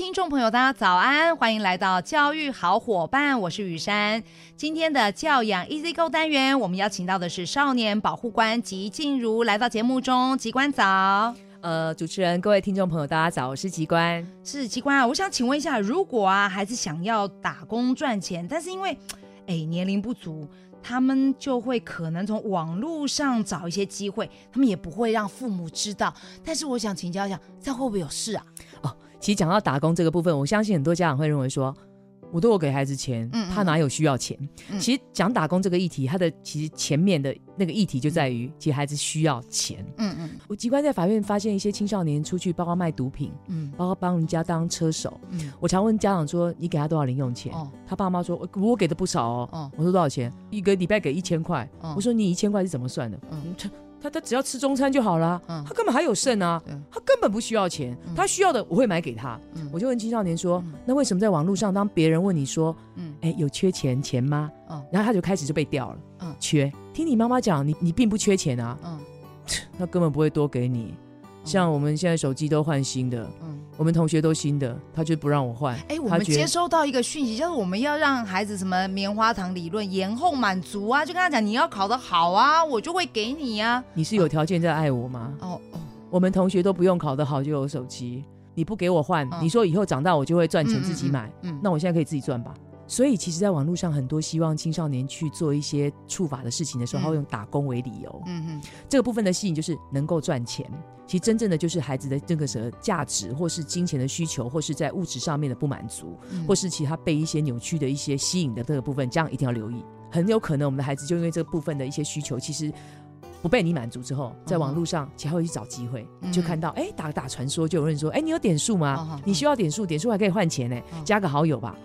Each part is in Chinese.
听众朋友，大家早安，欢迎来到教育好伙伴，我是雨珊。今天的教养 Easy Go 单元，我们邀请到的是少年保护官吉静茹来到节目中。吉官早，呃，主持人，各位听众朋友，大家早，我是吉官。是吉官啊，我想请问一下，如果啊孩子想要打工赚钱，但是因为哎年龄不足，他们就会可能从网络上找一些机会，他们也不会让父母知道。但是我想请教一下，这样会不会有事啊？哦。其实讲到打工这个部分，我相信很多家长会认为说，我都有给孩子钱，嗯嗯他哪有需要钱？嗯、其实讲打工这个议题，它的其实前面的那个议题就在于，其实孩子需要钱。嗯嗯，我机关在法院发现一些青少年出去，包括卖毒品，嗯，包括帮人家当车手。嗯，我常问家长说，你给他多少零用钱？哦、他爸妈说，我我给的不少哦。哦，我说多少钱？一个礼拜给一千块。哦、我说你一千块是怎么算的？嗯。他他只要吃中餐就好了，嗯、他根本还有剩啊，他根本不需要钱，嗯、他需要的我会买给他。嗯、我就问青少年说，嗯、那为什么在网络上，当别人问你说，嗯，哎，有缺钱钱吗？嗯，然后他就开始就被掉了，嗯，缺。听你妈妈讲，你你并不缺钱啊，嗯，他根本不会多给你。像我们现在手机都换新的，嗯，我们同学都新的，他就不让我换。哎，我们接收到一个讯息，就是我们要让孩子什么棉花糖理论，延后满足啊，就跟他讲，你要考得好啊，我就会给你啊。你是有条件在爱我吗？哦哦，我们同学都不用考得好就有手机，你不给我换，你说以后长大我就会赚钱自己买，嗯，那我现在可以自己赚吧。所以，其实，在网络上，很多希望青少年去做一些触法的事情的时候，他会用打工为理由。嗯嗯，这个部分的吸引就是能够赚钱。其实，真正的就是孩子的这个什么价值，或是金钱的需求，或是在物质上面的不满足，或是其他被一些扭曲的一些吸引的这个部分，这样一定要留意。很有可能，我们的孩子就因为这个部分的一些需求，其实不被你满足之后，在网络上，其实会去找机会，就看到，哎，打打传说，就有人说，哎，你有点数吗？你需要点数，点数还可以换钱呢，加个好友吧。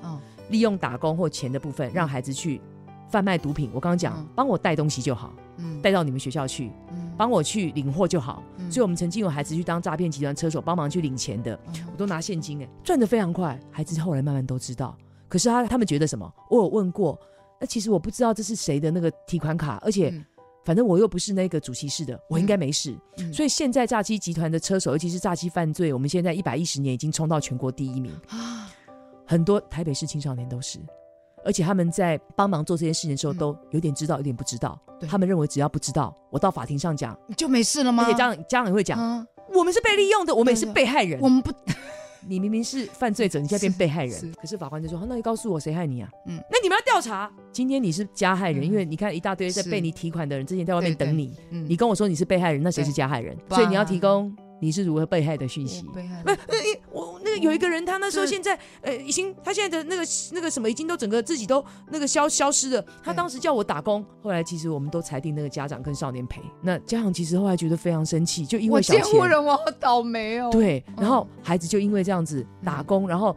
利用打工或钱的部分，让孩子去贩卖毒品。我刚刚讲，帮我带东西就好，带到你们学校去，帮我去领货就好。所以，我们曾经有孩子去当诈骗集团车手，帮忙去领钱的，我都拿现金，哎，赚的非常快。孩子后来慢慢都知道，可是他他们觉得什么？我有问过，那其实我不知道这是谁的那个提款卡，而且反正我又不是那个主席室的，我应该没事。所以现在诈欺集团的车手，尤其是诈欺犯罪，我们现在一百一十年已经冲到全国第一名。很多台北市青少年都是，而且他们在帮忙做这件事情的时候，都有点知道，有点不知道。他们认为只要不知道，我到法庭上讲就没事了吗？而且家长家长也会讲，啊、我们是被利用的，我们也是被害人。我们不，你明明是犯罪者，你现在变被害人。可是法官就说：“那你告诉我谁害你啊？”嗯，那你们要调查。今天你是加害人，嗯、因为你看一大堆在被你提款的人之前在外面等你，嗯、你跟我说你是被害人，那谁是加害人？所以你要提供。你是如何被害的讯息？被害，呃，我那个有一个人，他那时候现在，呃，已经他现在的那个那个什么，已经都整个自己都那个消消失了。他当时叫我打工，后来其实我们都裁定那个家长跟少年赔。那家长其实后来觉得非常生气，就因为小钱，我见过人，我好倒霉哦。对，然后孩子就因为这样子打工，然后。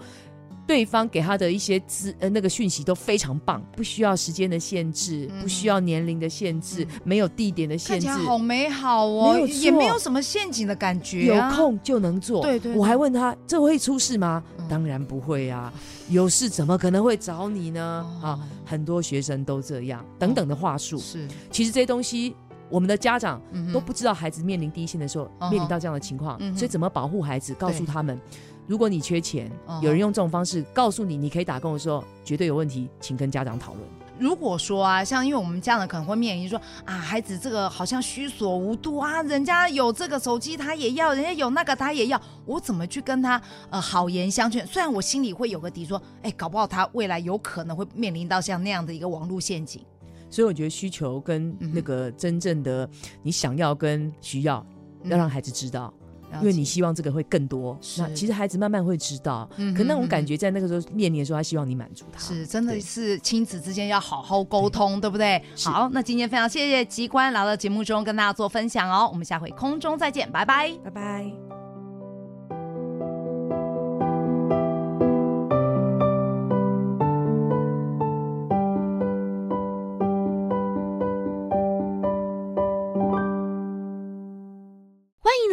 对方给他的一些资呃那个讯息都非常棒，不需要时间的限制，嗯、不需要年龄的限制，嗯、没有地点的限制，好美好哦，没有也没有什么陷阱的感觉、啊，有空就能做。对，对对，我还问他这会出事吗？嗯、当然不会啊，有事怎么可能会找你呢？啊、哦，很多学生都这样，等等的话术、哦、是。其实这些东西，我们的家长都不知道孩子面临第一线的时候、嗯、面临到这样的情况，嗯、所以怎么保护孩子？告诉他们。如果你缺钱，有人用这种方式告诉你你可以打工的时候，绝对有问题，请跟家长讨论。如果说啊，像因为我们家长可能会面临说啊，孩子这个好像虚所无度啊，人家有这个手机他也要，人家有那个他也要，我怎么去跟他呃好言相劝？虽然我心里会有个底，说哎，搞不好他未来有可能会面临到像那样的一个网络陷阱。所以我觉得需求跟那个真正的你想要跟需要，要让孩子知道。因为你希望这个会更多，那其实孩子慢慢会知道。嗯哼嗯哼，可那种感觉在那个时候面临的时候，他希望你满足他。是，真的是亲子之间要好好沟通，对，对不对？好，那今天非常谢谢吉官来到节目中跟大家做分享哦。我们下回空中再见，拜拜，拜拜。